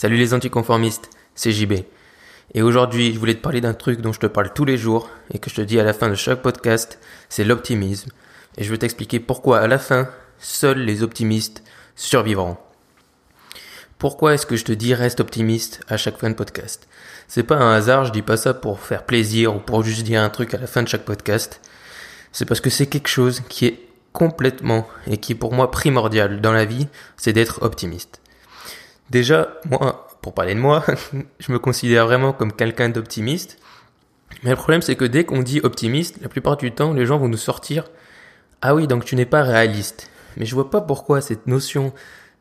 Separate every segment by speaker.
Speaker 1: Salut les anticonformistes, c'est JB. Et aujourd'hui, je voulais te parler d'un truc dont je te parle tous les jours et que je te dis à la fin de chaque podcast, c'est l'optimisme. Et je vais t'expliquer pourquoi à la fin, seuls les optimistes survivront. Pourquoi est-ce que je te dis reste optimiste à chaque fin de podcast? C'est pas un hasard, je dis pas ça pour faire plaisir ou pour juste dire un truc à la fin de chaque podcast. C'est parce que c'est quelque chose qui est complètement et qui est pour moi primordial dans la vie, c'est d'être optimiste. Déjà, moi, pour parler de moi, je me considère vraiment comme quelqu'un d'optimiste. Mais le problème, c'est que dès qu'on dit optimiste, la plupart du temps, les gens vont nous sortir Ah oui, donc tu n'es pas réaliste. Mais je vois pas pourquoi cette notion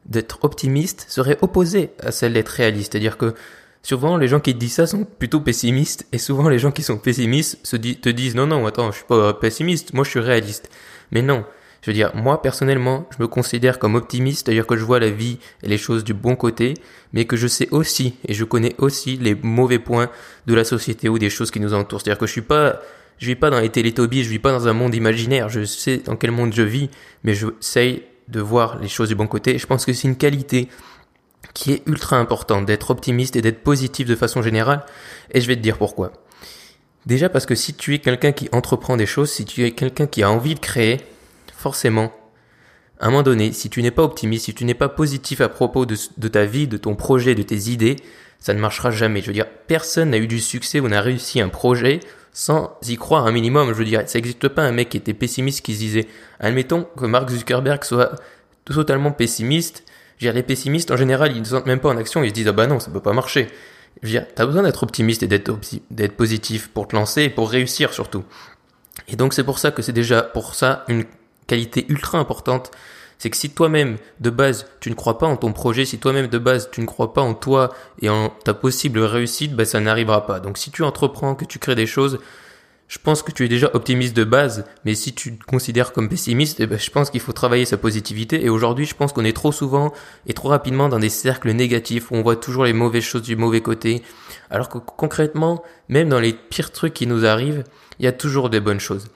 Speaker 1: d'être optimiste serait opposée à celle d'être réaliste. C'est-à-dire que souvent, les gens qui disent ça sont plutôt pessimistes, et souvent, les gens qui sont pessimistes se te disent Non, non, attends, je suis pas pessimiste, moi je suis réaliste. Mais non, je veux dire, moi personnellement, je me considère comme optimiste, c'est-à-dire que je vois la vie et les choses du bon côté, mais que je sais aussi et je connais aussi les mauvais points de la société ou des choses qui nous entourent. C'est-à-dire que je suis pas, je vis pas dans les télétobies, je vis pas dans un monde imaginaire, je sais dans quel monde je vis, mais je de voir les choses du bon côté. Je pense que c'est une qualité qui est ultra importante d'être optimiste et d'être positif de façon générale. Et je vais te dire pourquoi. Déjà parce que si tu es quelqu'un qui entreprend des choses, si tu es quelqu'un qui a envie de créer, forcément, à un moment donné, si tu n'es pas optimiste, si tu n'es pas positif à propos de, ta vie, de ton projet, de tes idées, ça ne marchera jamais. Je veux dire, personne n'a eu du succès ou n'a réussi un projet sans y croire un minimum. Je veux dire, ça n'existe pas un mec qui était pessimiste qui se disait, admettons que Mark Zuckerberg soit totalement pessimiste. Je veux dire, les pessimistes, en général, ils ne sentent même pas en action, ils se disent, ah bah non, ça peut pas marcher. Je veux dire, t'as besoin d'être optimiste et d'être positif pour te lancer et pour réussir surtout. Et donc c'est pour ça que c'est déjà pour ça une qualité ultra importante, c'est que si toi-même, de base, tu ne crois pas en ton projet, si toi-même, de base, tu ne crois pas en toi et en ta possible réussite, ben, ça n'arrivera pas. Donc, si tu entreprends, que tu crées des choses, je pense que tu es déjà optimiste de base, mais si tu te considères comme pessimiste, eh ben, je pense qu'il faut travailler sa positivité. Et aujourd'hui, je pense qu'on est trop souvent et trop rapidement dans des cercles négatifs où on voit toujours les mauvaises choses du mauvais côté. Alors que concrètement, même dans les pires trucs qui nous arrivent, il y a toujours des bonnes choses.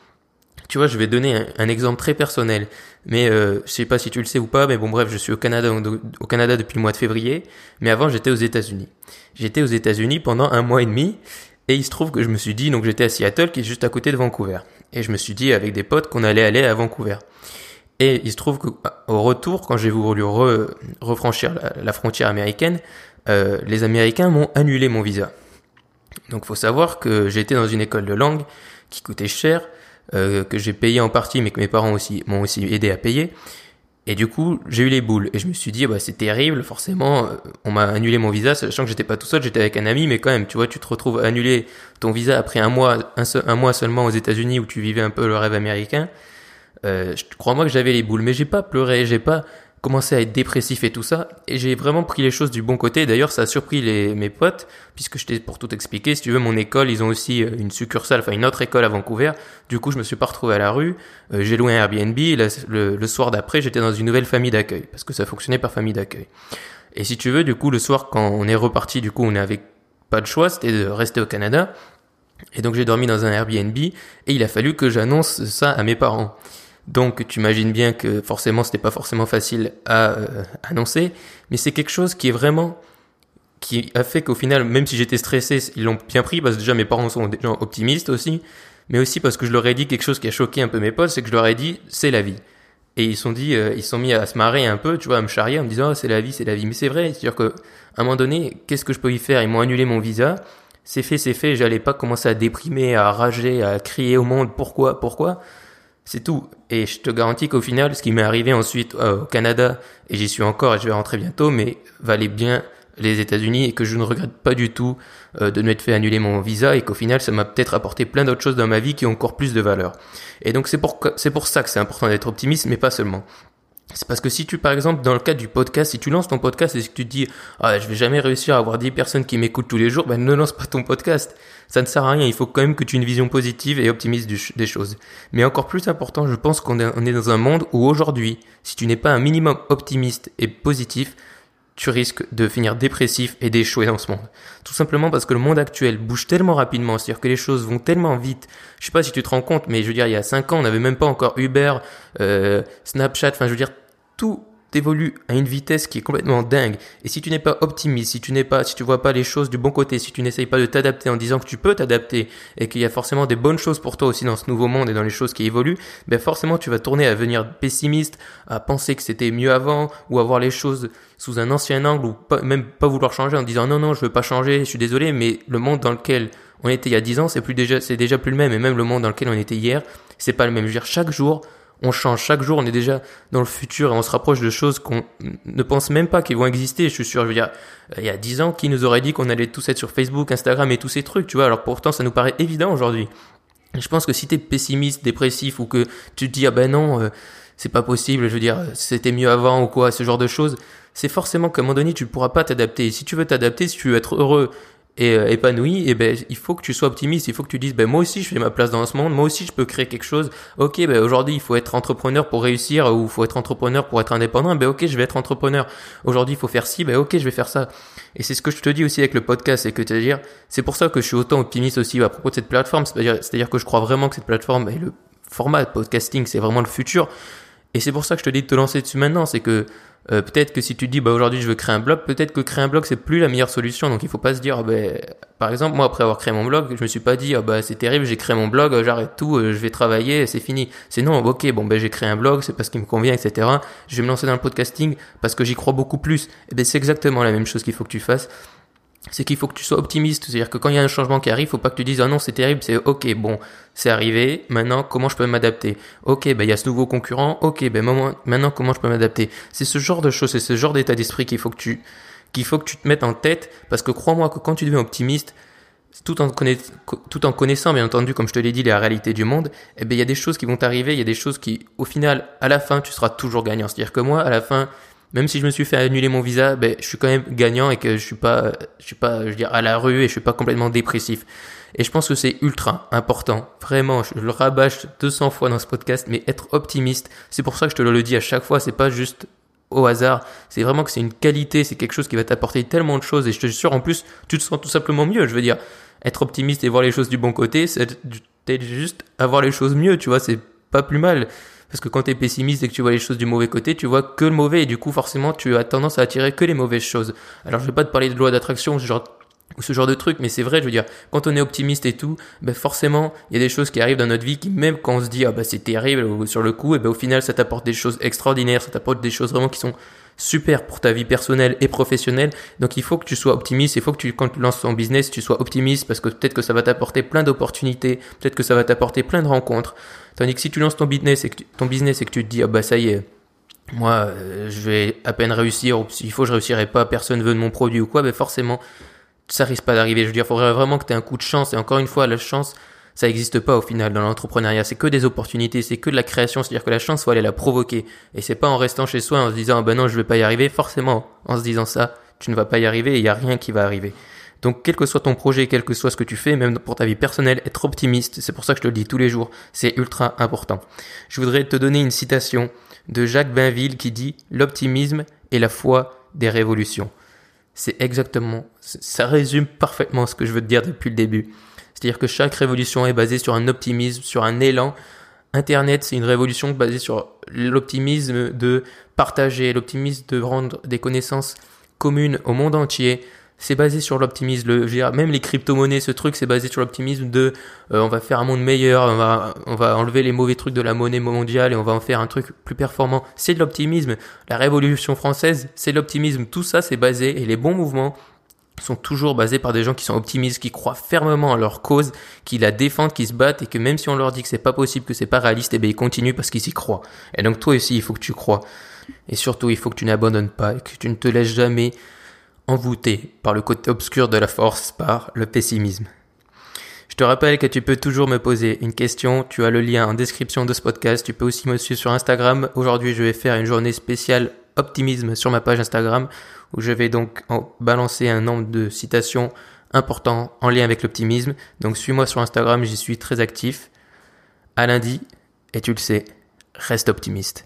Speaker 1: Tu vois, je vais donner un, exemple très personnel, mais euh, je sais pas si tu le sais ou pas, mais bon bref, je suis au Canada depuis le mois de février, mais avant j'étais aux États-Unis. J'étais aux États-Unis pendant un mois et demi, et il se trouve que je me suis dit, donc j'étais à Seattle, qui est juste à côté de Vancouver, et je me suis dit avec des potes qu'on allait aller à Vancouver. Et il se trouve qu'au retour, quand j'ai voulu refranchir la, frontière américaine, euh, les Américains m'ont annulé mon visa. Donc faut savoir que j'étais dans une école de langue qui coûtait cher, euh, que j'ai payé en partie, mais que mes parents aussi m'ont aussi aidé à payer. Et du coup, j'ai eu les boules. Et je me suis dit, bah, c'est terrible, forcément. Euh, on m'a annulé mon visa, sachant que j'étais pas tout seul, j'étais avec un ami, mais quand même, tu vois, tu te retrouves annulé ton visa après un mois, un, mois seulement aux États-Unis où tu vivais un peu le rêve américain. Euh, je crois-moi que j'avais les boules, mais j'ai pas pleuré, j'ai pas commencé à être dépressif et tout ça, et j'ai vraiment pris les choses du bon côté. D'ailleurs, ça a surpris les, mes potes, puisque je t'ai pour tout expliquer, si tu veux, mon école, ils ont aussi euh, une succursale, enfin une autre école à Vancouver. Du coup, je me suis pas retrouvé à la rue. Euh, j'ai loué un Airbnb. Le, le, soir d'après, j'étais dans une nouvelle famille d'accueil, parce que ça fonctionnait par famille d'accueil. Et si tu veux, du coup, le soir, quand on est reparti, du coup, on n'avait pas de choix, c'était de rester au Canada. Et donc, j'ai dormi dans un Airbnb, et il a fallu que j'annonce ça à mes parents. Donc tu imagines bien que forcément c'était pas forcément facile à euh, annoncer, mais c'est quelque chose qui est vraiment qui a fait qu'au final, même si j'étais stressé, ils l'ont bien pris parce que déjà mes parents sont des gens optimistes aussi, mais aussi parce que je leur ai dit quelque chose qui a choqué un peu mes potes, c'est que je leur ai dit c'est la vie. Et ils sont dit, euh, ils sont mis à se marrer un peu, tu vois, à me charrier en me disant oh, c'est la vie, c'est la vie. Mais c'est vrai, c'est-à-dire que à un moment donné, qu'est-ce que je peux y faire? Ils m'ont annulé mon visa. C'est fait, c'est fait. J'allais pas commencer à déprimer, à rager, à crier au monde pourquoi, pourquoi? C'est tout. Et je te garantis qu'au final, ce qui m'est arrivé ensuite euh, au Canada, et j'y suis encore et je vais rentrer bientôt, mais valait bien les États-Unis et que je ne regrette pas du tout euh, de m'être fait annuler mon visa et qu'au final, ça m'a peut-être apporté plein d'autres choses dans ma vie qui ont encore plus de valeur. Et donc c'est pour, c'est pour ça que c'est important d'être optimiste, mais pas seulement. C'est parce que si tu, par exemple, dans le cadre du podcast, si tu lances ton podcast et que tu te dis, ah, je vais jamais réussir à avoir 10 personnes qui m'écoutent tous les jours, ben, ne lance pas ton podcast. Ça ne sert à rien. Il faut quand même que tu aies une vision positive et optimiste des choses. Mais encore plus important, je pense qu'on est dans un monde où aujourd'hui, si tu n'es pas un minimum optimiste et positif, tu risques de finir dépressif et d'échouer dans ce monde. Tout simplement parce que le monde actuel bouge tellement rapidement, c'est-à-dire que les choses vont tellement vite. Je sais pas si tu te rends compte, mais je veux dire, il y a 5 ans, on n'avait même pas encore Uber, euh, Snapchat, enfin je veux dire, tout évolues à une vitesse qui est complètement dingue. Et si tu n'es pas optimiste, si tu n'es pas, si tu vois pas les choses du bon côté, si tu n'essayes pas de t'adapter en disant que tu peux t'adapter et qu'il y a forcément des bonnes choses pour toi aussi dans ce nouveau monde et dans les choses qui évoluent, ben forcément tu vas tourner à devenir pessimiste, à penser que c'était mieux avant ou à voir les choses sous un ancien angle ou même pas vouloir changer en disant non non je veux pas changer, je suis désolé mais le monde dans lequel on était il y a 10 ans, c'est plus déjà, c'est déjà plus le même. Et même le monde dans lequel on était hier, c'est pas le même. Je veux dire, chaque jour, on change. Chaque jour, on est déjà dans le futur et on se rapproche de choses qu'on ne pense même pas qu'ils vont exister. Je suis sûr, je veux dire, il y a 10 ans, qui nous aurait dit qu'on allait tous être sur Facebook, Instagram et tous ces trucs, tu vois? Alors pourtant, ça nous paraît évident aujourd'hui. Je pense que si t'es pessimiste, dépressif ou que tu te dis, ah ben non, euh, c'est pas possible, je veux dire, c'était mieux avant ou quoi, ce genre de choses, c'est forcément qu'à un moment donné, tu ne pourras pas t'adapter. Si tu veux t'adapter, si tu veux être heureux et euh, épanoui, et ben il faut que tu sois optimiste, il faut que tu dises ben moi aussi je fais ma place dans ce monde, moi aussi je peux créer quelque chose. OK, ben aujourd'hui il faut être entrepreneur pour réussir ou il faut être entrepreneur pour être indépendant. Ben OK, je vais être entrepreneur. Aujourd'hui, il faut faire ci, ben OK, je vais faire ça. Et c'est ce que je te dis aussi avec le podcast, c'est que tu dire, c'est pour ça que je suis autant optimiste aussi à propos de cette plateforme, c'est-à-dire c'est-à-dire que je crois vraiment que cette plateforme et le format podcasting, c'est vraiment le futur. Et c'est pour ça que je te dis de te lancer dessus maintenant, c'est que euh, peut-être que si tu dis bah aujourd'hui je veux créer un blog, peut-être que créer un blog c'est plus la meilleure solution. Donc il faut pas se dire bah, par exemple moi après avoir créé mon blog, je me suis pas dit ah, bah c'est terrible, j'ai créé mon blog, j'arrête tout, euh, je vais travailler, c'est fini. C'est non, ok bon ben j'ai créé un blog, c'est parce qu'il me convient etc. Je vais me lancer dans le podcasting parce que j'y crois beaucoup plus. Et eh ben c'est exactement la même chose qu'il faut que tu fasses c'est qu'il faut que tu sois optimiste. C'est-à-dire que quand il y a un changement qui arrive, faut pas que tu dises ah non c'est terrible, c'est ok bon c'est arrivé. Maintenant comment je peux m'adapter? Ok ben il y a ce nouveau concurrent. Ok ben maintenant comment je peux m'adapter? C'est ce genre de choses, c'est ce genre d'état d'esprit qu'il faut que tu qu'il faut que tu te mettes en tête parce que crois-moi que quand tu deviens optimiste, tout en, connaissant bien entendu comme je te l'ai dit la réalité du monde, eh ben il y a des choses qui vont t'arriver, il y a des choses qui au final à la fin tu seras toujours gagnant. C'est-à-dire que moi à la fin même si je me suis fait annuler mon visa, ben, je suis quand même gagnant et que je suis pas, je suis pas, je veux dire, à la rue et je suis pas complètement dépressif. Et je pense que c'est ultra important. Vraiment, je le rabâche 200 fois dans ce podcast, mais être optimiste, c'est pour ça que je te le dis à chaque fois, c'est pas juste au hasard. C'est vraiment que c'est une qualité, c'est quelque chose qui va t'apporter tellement de choses et je te jure, en plus, tu te sens tout simplement mieux. Je veux dire, être optimiste et voir les choses du bon côté, c'est juste avoir les choses mieux, tu vois, c'est pas plus mal. Parce que quand tu es pessimiste et que tu vois les choses du mauvais côté, tu vois que le mauvais et du coup forcément tu as tendance à attirer que les mauvaises choses. Alors je vais pas te parler de loi d'attraction, ou ce genre de truc, mais c'est vrai, je veux dire, quand on est optimiste et tout, ben forcément, il y a des choses qui arrivent dans notre vie qui, même quand on se dit, ah bah c'est terrible sur le coup, et ben au final, ça t'apporte des choses extraordinaires, ça t'apporte des choses vraiment qui sont super pour ta vie personnelle et professionnelle. Donc il faut que tu sois optimiste, il faut que tu, quand tu lances ton business, tu sois optimiste parce que peut-être que ça va t'apporter plein d'opportunités, peut-être que ça va t'apporter plein de rencontres. Tandis que si tu lances ton business et que tu, ton business que tu te dis, ah bah ça y est, moi, euh, je vais à peine réussir, ou s'il faut, je réussirai pas, personne veut de mon produit ou quoi, ben forcément, ça risque pas d'arriver. Je veux dire, il faudrait vraiment que tu aies un coup de chance. Et encore une fois, la chance, ça n'existe pas au final dans l'entrepreneuriat. C'est que des opportunités, c'est que de la création. C'est-à-dire que la chance, faut aller la provoquer. Et c'est pas en restant chez soi en se disant, ah ben non, je vais pas y arriver. Forcément, en se disant ça, tu ne vas pas y arriver il y a rien qui va arriver. Donc, quel que soit ton projet, quel que soit ce que tu fais, même pour ta vie personnelle, être optimiste, c'est pour ça que je te le dis tous les jours, c'est ultra important. Je voudrais te donner une citation de Jacques Bainville qui dit L'optimisme est la foi des révolutions. C'est exactement, ça résume parfaitement ce que je veux te dire depuis le début. C'est-à-dire que chaque révolution est basée sur un optimisme, sur un élan. Internet, c'est une révolution basée sur l'optimisme de partager, l'optimisme de rendre des connaissances communes au monde entier. C'est basé sur l'optimisme. Même les crypto-monnaies, ce truc, c'est basé sur l'optimisme de euh, on va faire un monde meilleur, on va, on va enlever les mauvais trucs de la monnaie mondiale et on va en faire un truc plus performant. C'est de l'optimisme. La révolution française, c'est l'optimisme. Tout ça, c'est basé et les bons mouvements, sont toujours basés par des gens qui sont optimistes, qui croient fermement à leur cause, qui la défendent, qui se battent et que même si on leur dit que c'est pas possible, que c'est pas réaliste, et eh bien ils continuent parce qu'ils y croient. Et donc toi aussi, il faut que tu crois. Et surtout, il faut que tu n'abandonnes pas et que tu ne te laisses jamais envoûter par le côté obscur de la force, par le pessimisme. Je te rappelle que tu peux toujours me poser une question. Tu as le lien en description de ce podcast. Tu peux aussi me suivre sur Instagram. Aujourd'hui, je vais faire une journée spéciale optimisme sur ma page Instagram où je vais donc balancer un nombre de citations importants en lien avec l'optimisme. Donc suis-moi sur Instagram, j'y suis très actif. À lundi, et tu le sais, reste optimiste.